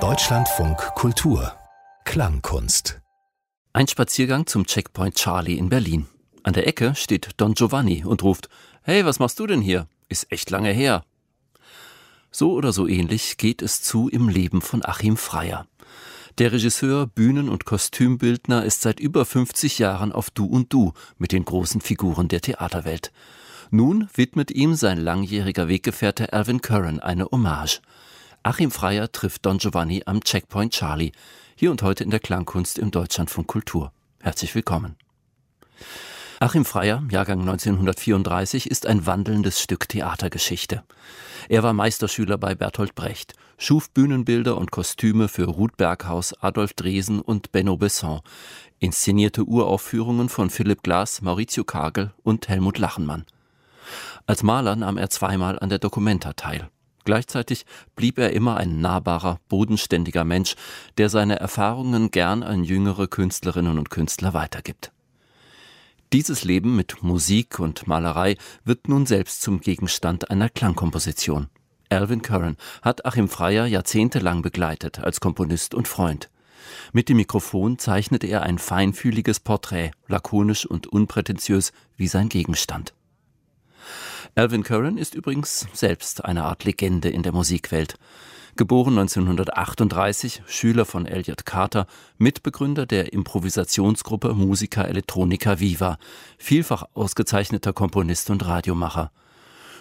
Deutschlandfunk Kultur Klangkunst Ein Spaziergang zum Checkpoint Charlie in Berlin. An der Ecke steht Don Giovanni und ruft: Hey, was machst du denn hier? Ist echt lange her. So oder so ähnlich geht es zu im Leben von Achim Freier. Der Regisseur, Bühnen- und Kostümbildner ist seit über 50 Jahren auf Du und Du mit den großen Figuren der Theaterwelt. Nun widmet ihm sein langjähriger Weggefährte Alvin Curran eine Hommage. Achim Freier trifft Don Giovanni am Checkpoint Charlie, hier und heute in der Klangkunst im Deutschlandfunk Kultur. Herzlich willkommen. Achim Freier, Jahrgang 1934, ist ein wandelndes Stück Theatergeschichte. Er war Meisterschüler bei Bertolt Brecht, schuf Bühnenbilder und Kostüme für Ruth Berghaus, Adolf Dresen und Benno Besson, inszenierte Uraufführungen von Philipp Glass, Maurizio Kagel und Helmut Lachenmann. Als Maler nahm er zweimal an der Documenta teil. Gleichzeitig blieb er immer ein nahbarer, bodenständiger Mensch, der seine Erfahrungen gern an jüngere Künstlerinnen und Künstler weitergibt. Dieses Leben mit Musik und Malerei wird nun selbst zum Gegenstand einer Klangkomposition. Alvin Curran hat Achim Freier jahrzehntelang begleitet als Komponist und Freund. Mit dem Mikrofon zeichnete er ein feinfühliges Porträt, lakonisch und unprätentiös wie sein Gegenstand. Alvin Curran ist übrigens selbst eine Art Legende in der Musikwelt. Geboren 1938, Schüler von Elliot Carter, Mitbegründer der Improvisationsgruppe Musica Electronica Viva, vielfach ausgezeichneter Komponist und Radiomacher.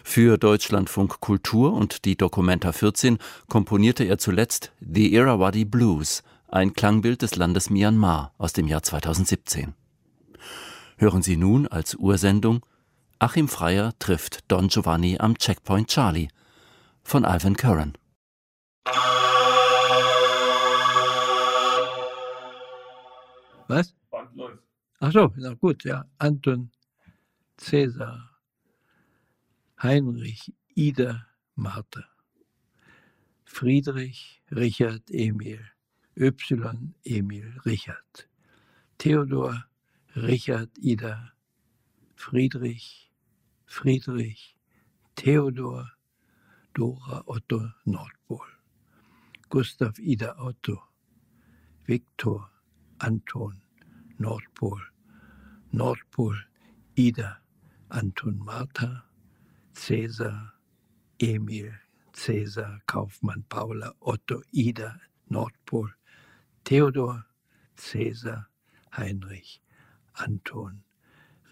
Für Deutschlandfunk Kultur und die Documenta 14 komponierte er zuletzt The Irrawaddy Blues, ein Klangbild des Landes Myanmar aus dem Jahr 2017. Hören Sie nun als Ursendung Achim Freier trifft Don Giovanni am Checkpoint Charlie von Alvin Curran. Was? Ach so, na gut, ja. Anton, Cäsar, Heinrich, Ida, Martha, Friedrich, Richard, Emil, Y, Emil, Richard, Theodor, Richard, Ida, Friedrich, Friedrich, Theodor, Dora, Otto, Nordpol, Gustav, Ida, Otto, Viktor, Anton, Nordpol, Nordpol, Ida, Anton, Martha, Cäsar, Emil, Cäsar, Kaufmann, Paula, Otto, Ida, Nordpol, Theodor, Cäsar, Heinrich, Anton,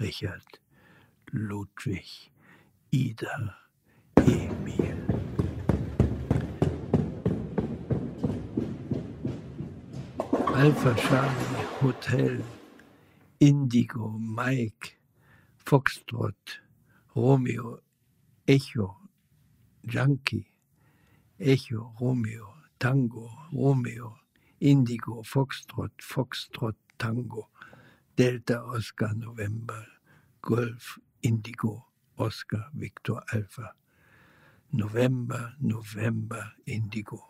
Richard, Ludwig, Ida, Emil. Alpha Charlie, Hotel, Indigo, Mike, Foxtrot, Romeo, Echo, Junkie, Echo, Romeo, Tango, Romeo, Indigo, Foxtrot, Foxtrot, Tango, Delta, Oscar, November, Golf, Indigo, Oscar, Victor, Alpha. November, November, Indigo.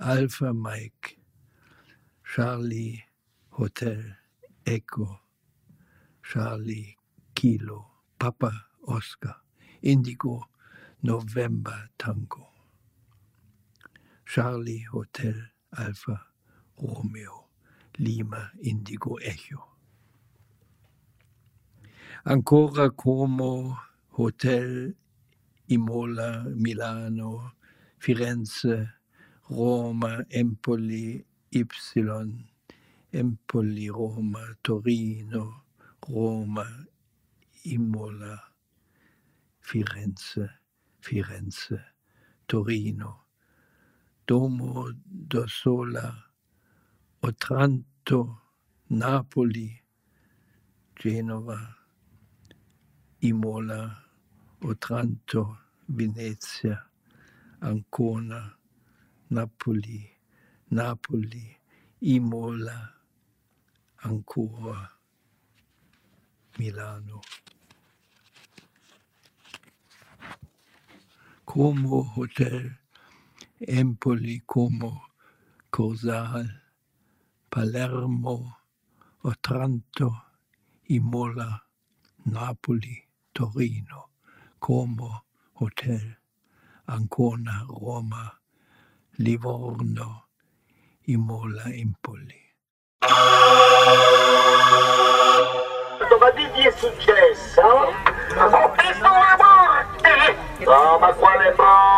Alpha, Mike. Charlie, Hotel, Echo. Charlie, Kilo. Papa, Oscar. Indigo, November, Tango. Charlie, Hotel, Alpha, Romeo. Lima, Indigo, Echo. Ancora Como, Hotel, Imola, Milano, Firenze, Roma, Empoli, Y, Empoli, Roma, Torino, Roma, Imola, Firenze, Firenze, Torino, Domo d'Ossola, Otranto, Napoli, Genova, Imola, Otranto, Venezia, Ancona, Napoli, Napoli, Imola, Ancora, Milano. Como Hotel, Empoli, Como, Corsal, Palermo, Otranto, Imola, Napoli, Torino, Como, Hotel, Ancona, Roma, Livorno, Imola, Empoli. Ma che ti è successo? Ho visto la morte! No, ma quale morte?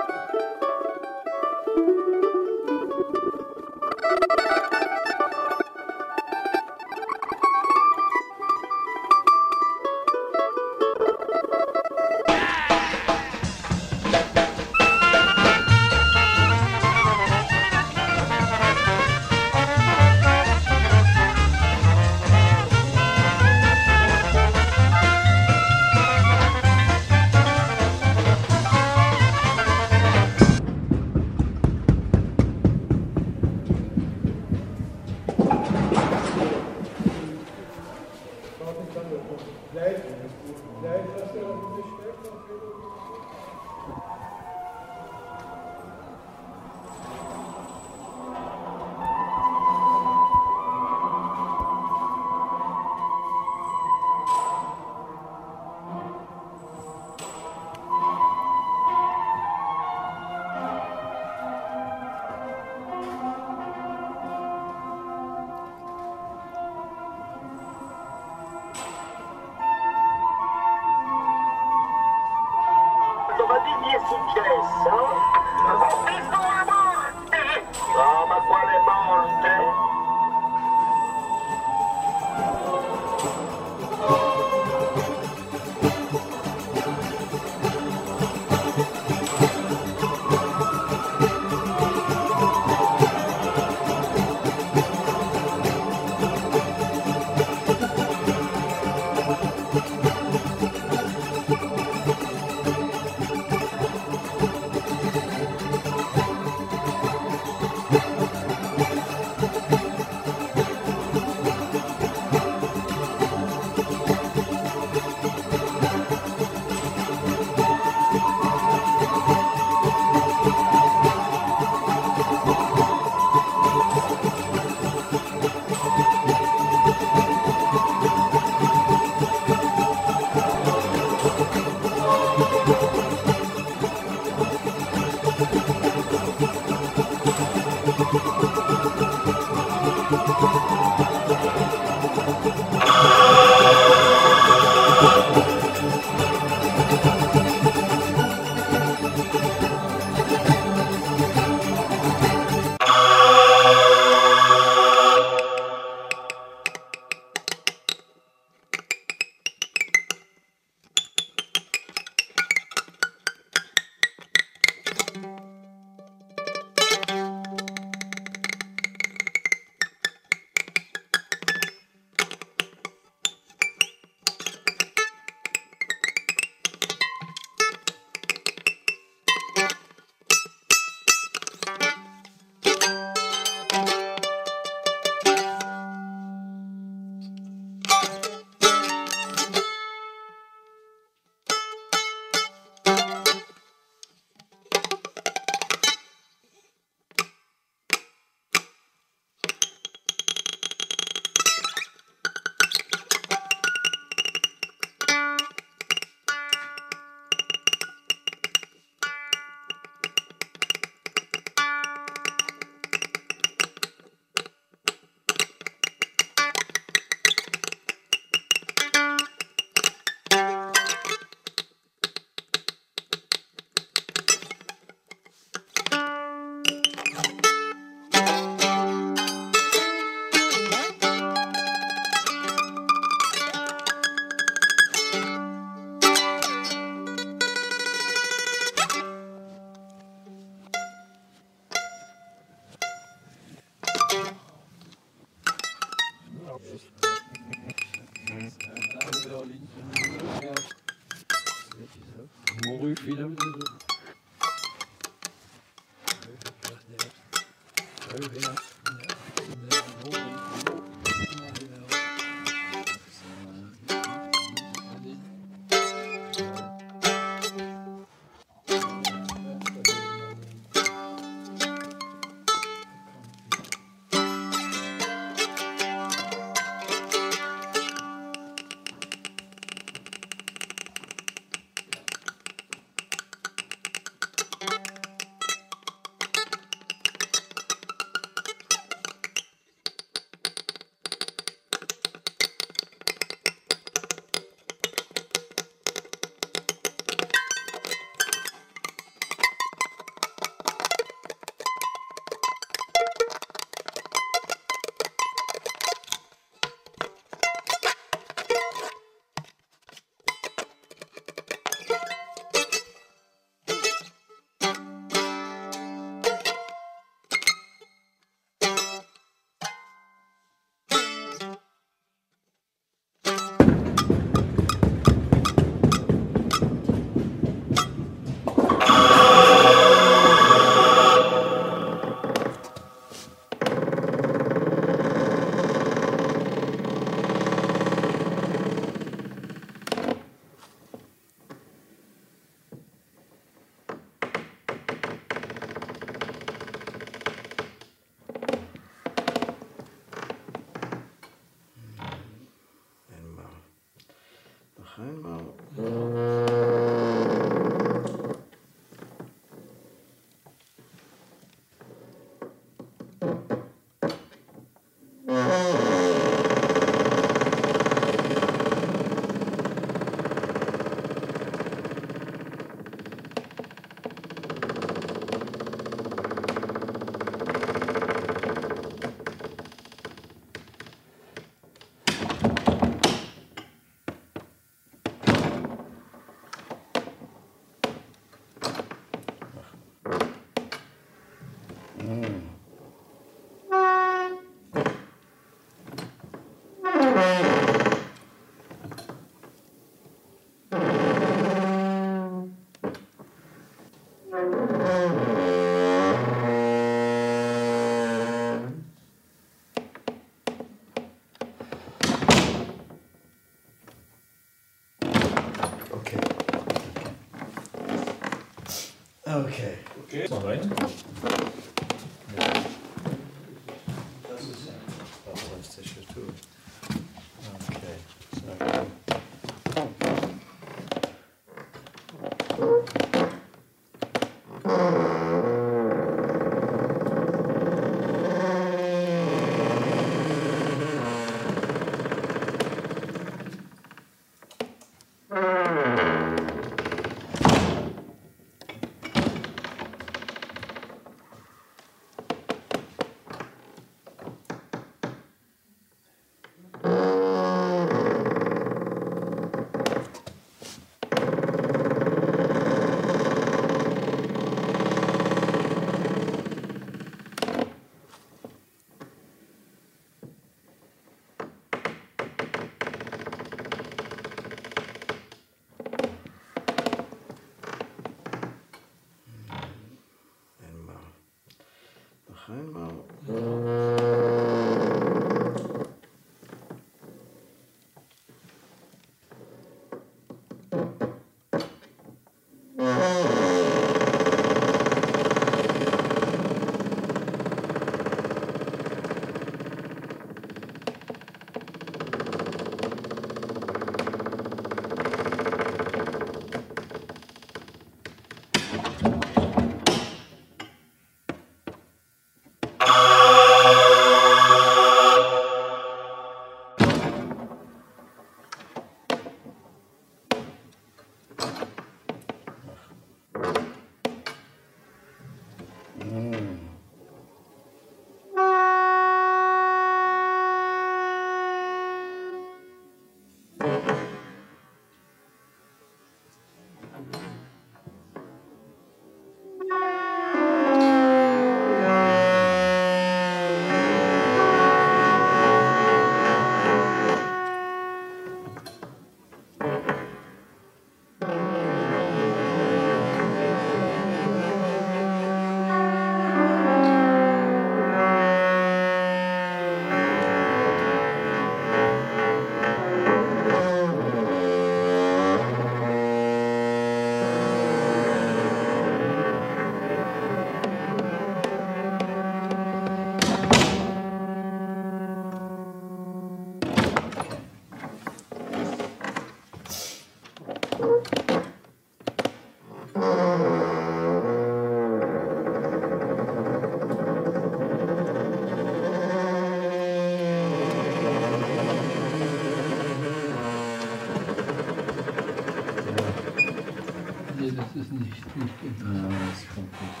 Das ist nicht, nicht genau. Ja, das kommt nicht.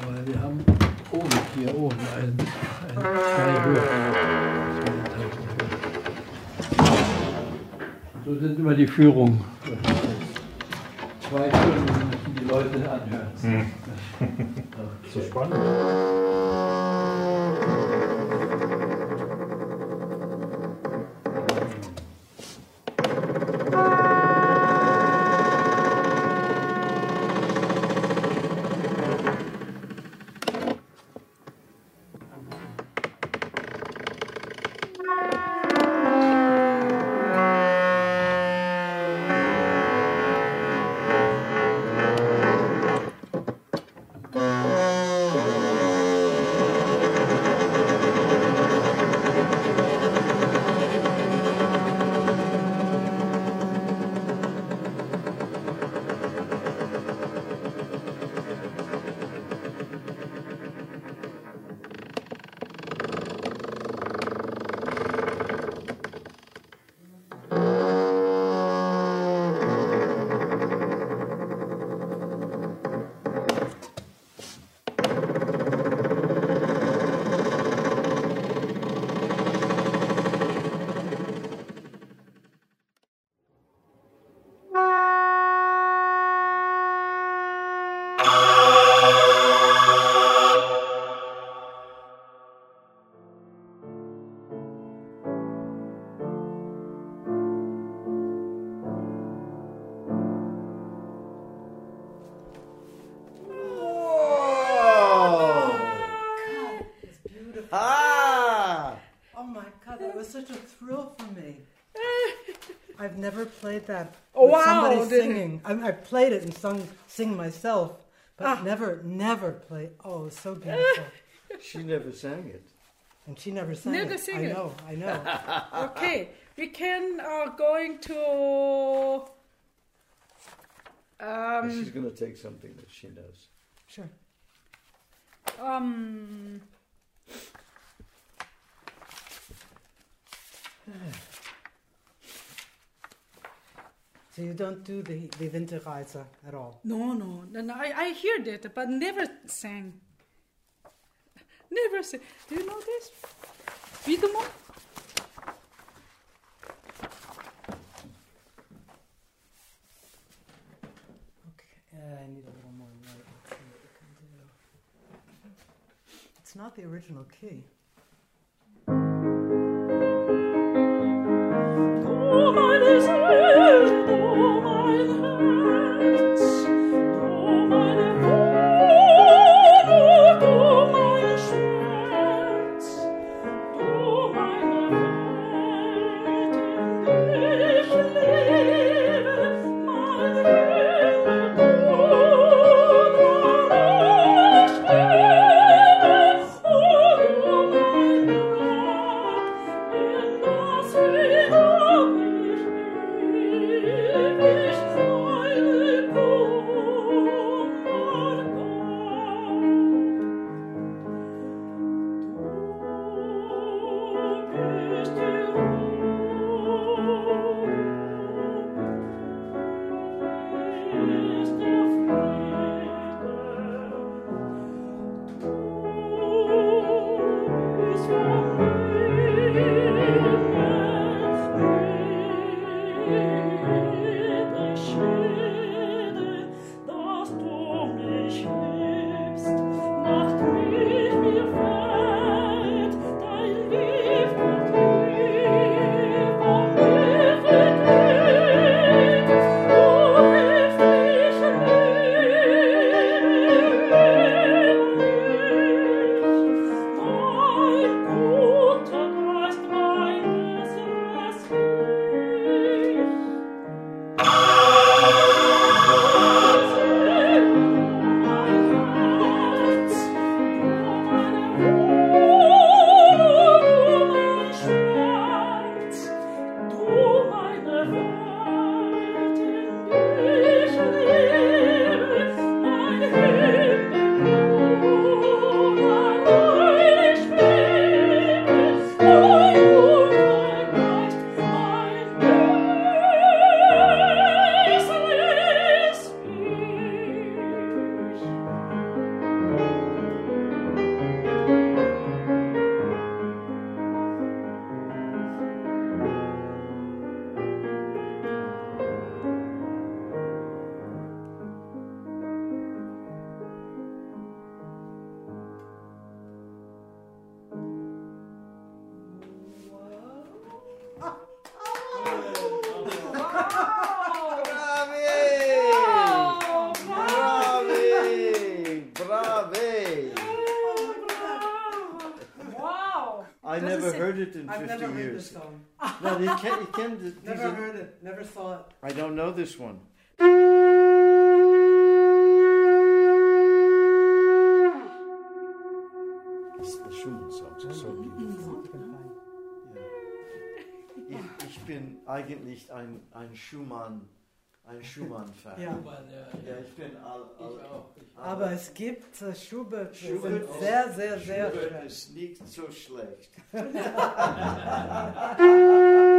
Aber wir haben oben, hier oben, ein, ein zwei höher. So sind immer die Führungen. Zwei Stunden müssen die Leute anhören. So spannend. Never that. Oh, with wow, Somebody did- singing. I, I played it and sung, sing myself, but Ah. never, never played. Oh, it's so beautiful. She never sang it. and she never sang Never it. sing I it. know, I know. Okay, we can uh, going to. Um, She's going to take something that she knows. sure. um, So you don't do the, the Winterreise at all? no, no, no, no. I, I hear that, but never sang. Never sang. Do you know this? Wiedemann? Okay, uh, I need a little more light. Let's see what we can do. It's not the original key. I've never heard years. this song. No, you can't, you can't, these Never are- heard it. Never saw it. I don't know this one. It's the Schumann songs are so beautiful. Ja. Ich, ich bin eigentlich ein, ein Schumann, ein Schumann-Fan. Ja. Ja, ich bin all, all, Aber es gibt äh, Schubert, Schubert ist- sehr, sehr, sehr Schubert schwer. ist nicht so schlecht.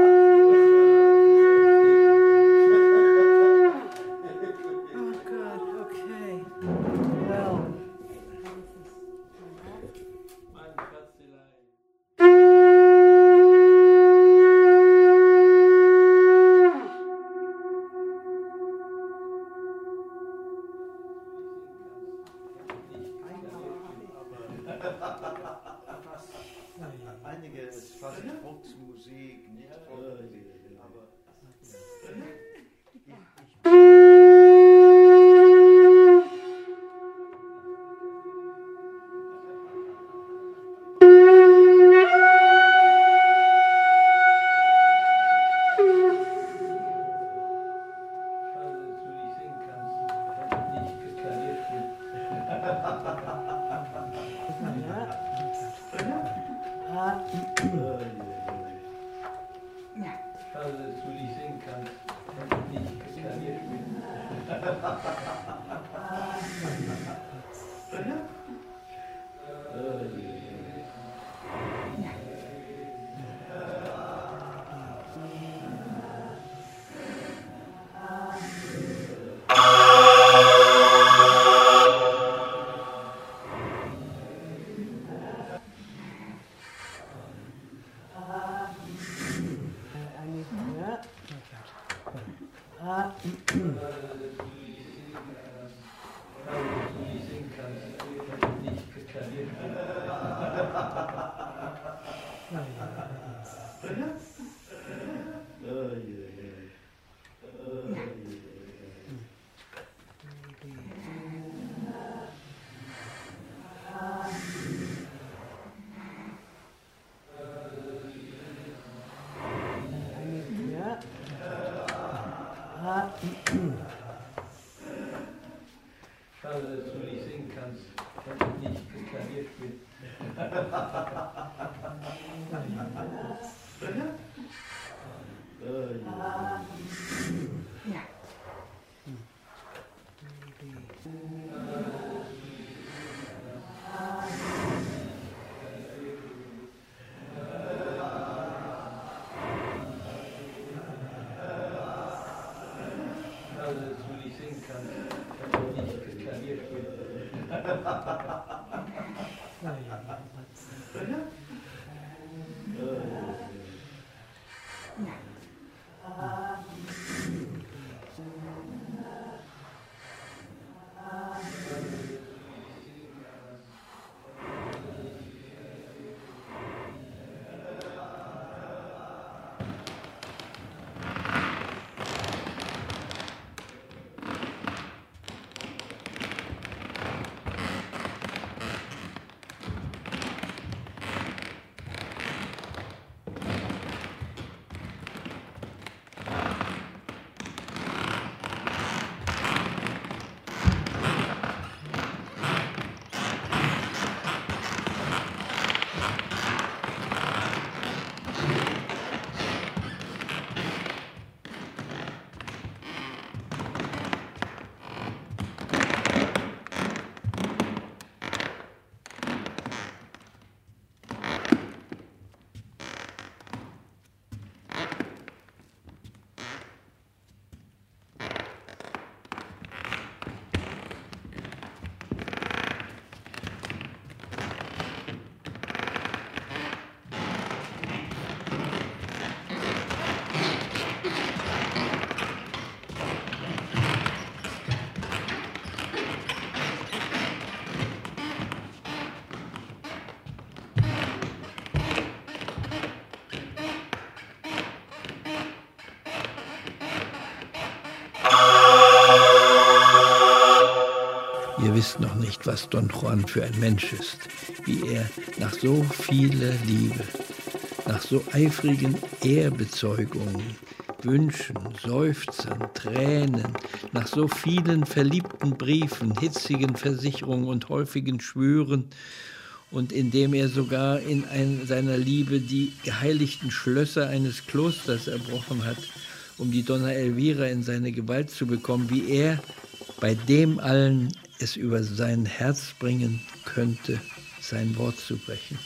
nicht, was Don Juan für ein Mensch ist, wie er nach so vieler Liebe, nach so eifrigen Ehrbezeugungen, Wünschen, Seufzern, Tränen, nach so vielen verliebten Briefen, hitzigen Versicherungen und häufigen Schwüren und indem er sogar in ein, seiner Liebe die geheiligten Schlösser eines Klosters erbrochen hat, um die Donna Elvira in seine Gewalt zu bekommen, wie er bei dem allen es über sein Herz bringen könnte, sein Wort zu brechen.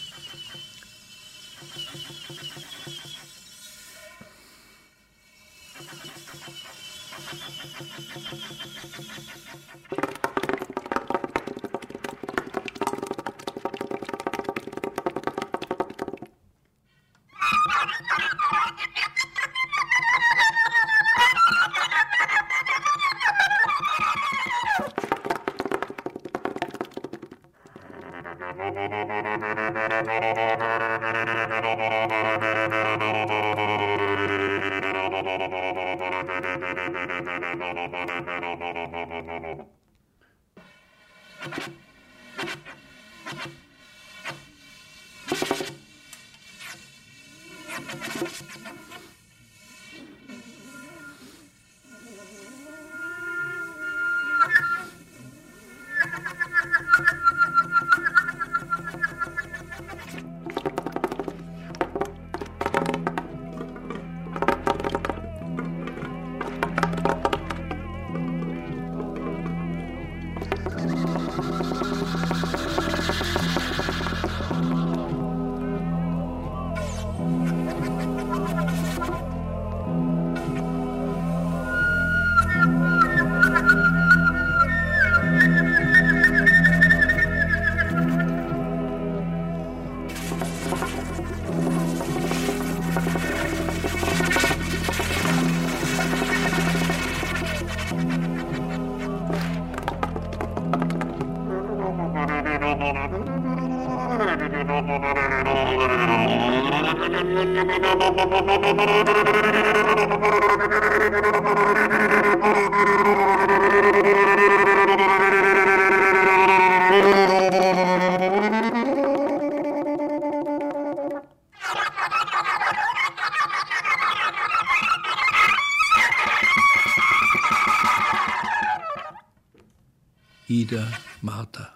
Ida Martha.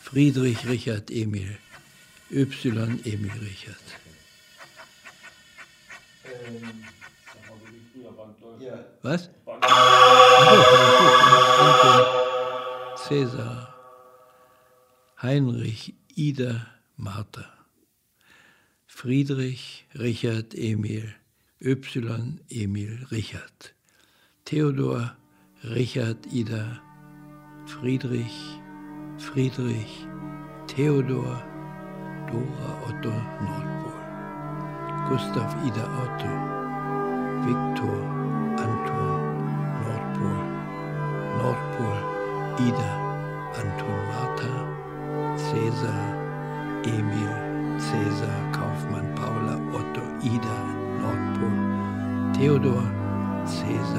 Friedrich Richard Emil. Y Emil Richard. Was? Cäsar, Heinrich, Ida, Martha, Friedrich, Richard, Emil, Y, Emil, Richard, Theodor, Richard, Ida, Friedrich, Friedrich, Theodor, Dora, Otto, Nordpol, Gustav, Ida, Otto, Viktor, Anton, Nordpol, Nordpol, Ida, Anton, Martha, Cäsar, Emil, Cäsar, Kaufmann, Paula, Otto, Ida, Nordpol, Theodor, Cäsar,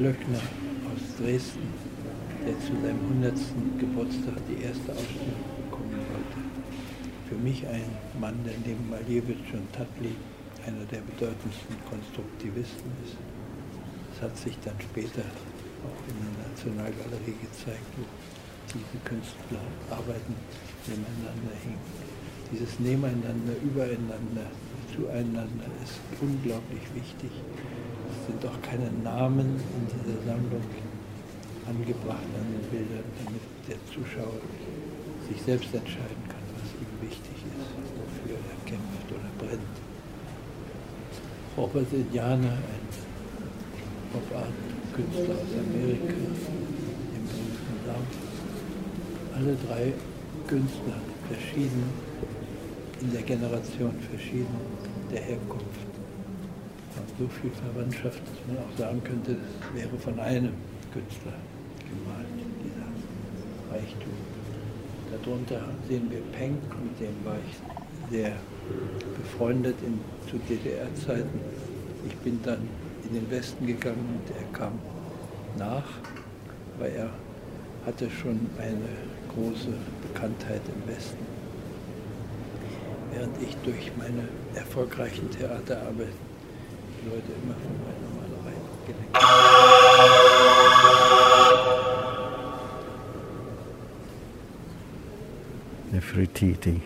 Glöckner aus Dresden, der zu seinem 100. Geburtstag die erste Ausstellung bekommen wollte. Für mich ein Mann, der neben Malevich und Tatley einer der bedeutendsten Konstruktivisten ist. Das hat sich dann später auch in der Nationalgalerie gezeigt, wo diese Künstler arbeiten nebeneinander hingen. Dieses Nebeneinander, Übereinander, Zueinander ist unglaublich wichtig. Sind auch keine Namen in dieser Sammlung angebracht an den Bildern, damit der Zuschauer sich selbst entscheiden kann, was ihm wichtig ist, wofür er kämpft oder brennt. Robert Indianer, ein Pop-Art-Künstler aus Amerika, im berühmten Lauf. Alle drei Künstler verschieden in der Generation, verschieden der Herkunft. So viel Verwandtschaft, dass man auch sagen könnte, das wäre von einem Künstler gemalt, dieser Reichtum. Darunter sehen wir Penck, mit dem war ich sehr befreundet in, zu DDR-Zeiten. Ich bin dann in den Westen gegangen und er kam nach, weil er hatte schon eine große Bekanntheit im Westen. Während ich durch meine erfolgreichen Theaterarbeit die Leute immer von meiner Malerei abgelenkt Nefertiti.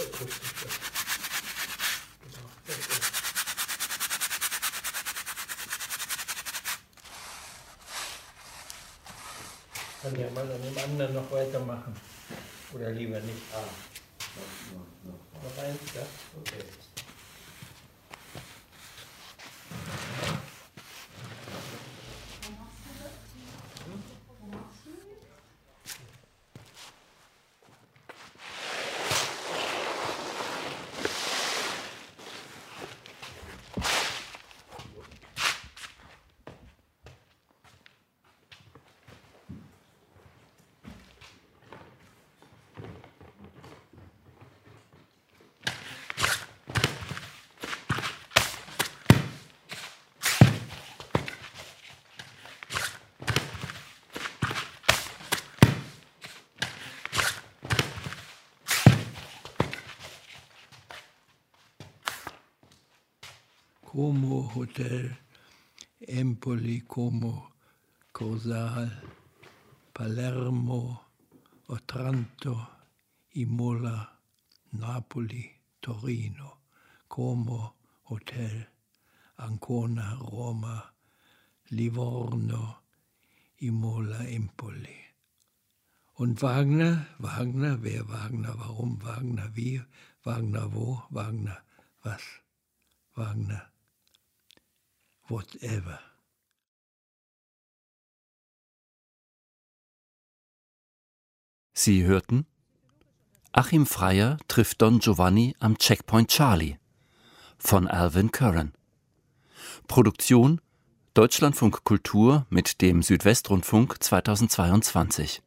Genau, ist. Kann ja mal an dem anderen noch weitermachen. Oder lieber nicht. Ah, noch, noch, noch. Noch eins, ja? Como Hotel, Empoli, Como, Causal, Palermo, Otranto, Imola, Napoli, Torino, Como Hotel, Ancona, Roma, Livorno, Imola, Empoli. Und Wagner, Wagner, wer Wagner, warum Wagner, wie, Wagner, wo, Wagner, was, Wagner, whatever. Sie hörten Achim Freier trifft Don Giovanni am Checkpoint Charlie von Alvin Curran. Produktion Deutschlandfunk Kultur mit dem Südwestrundfunk 2022.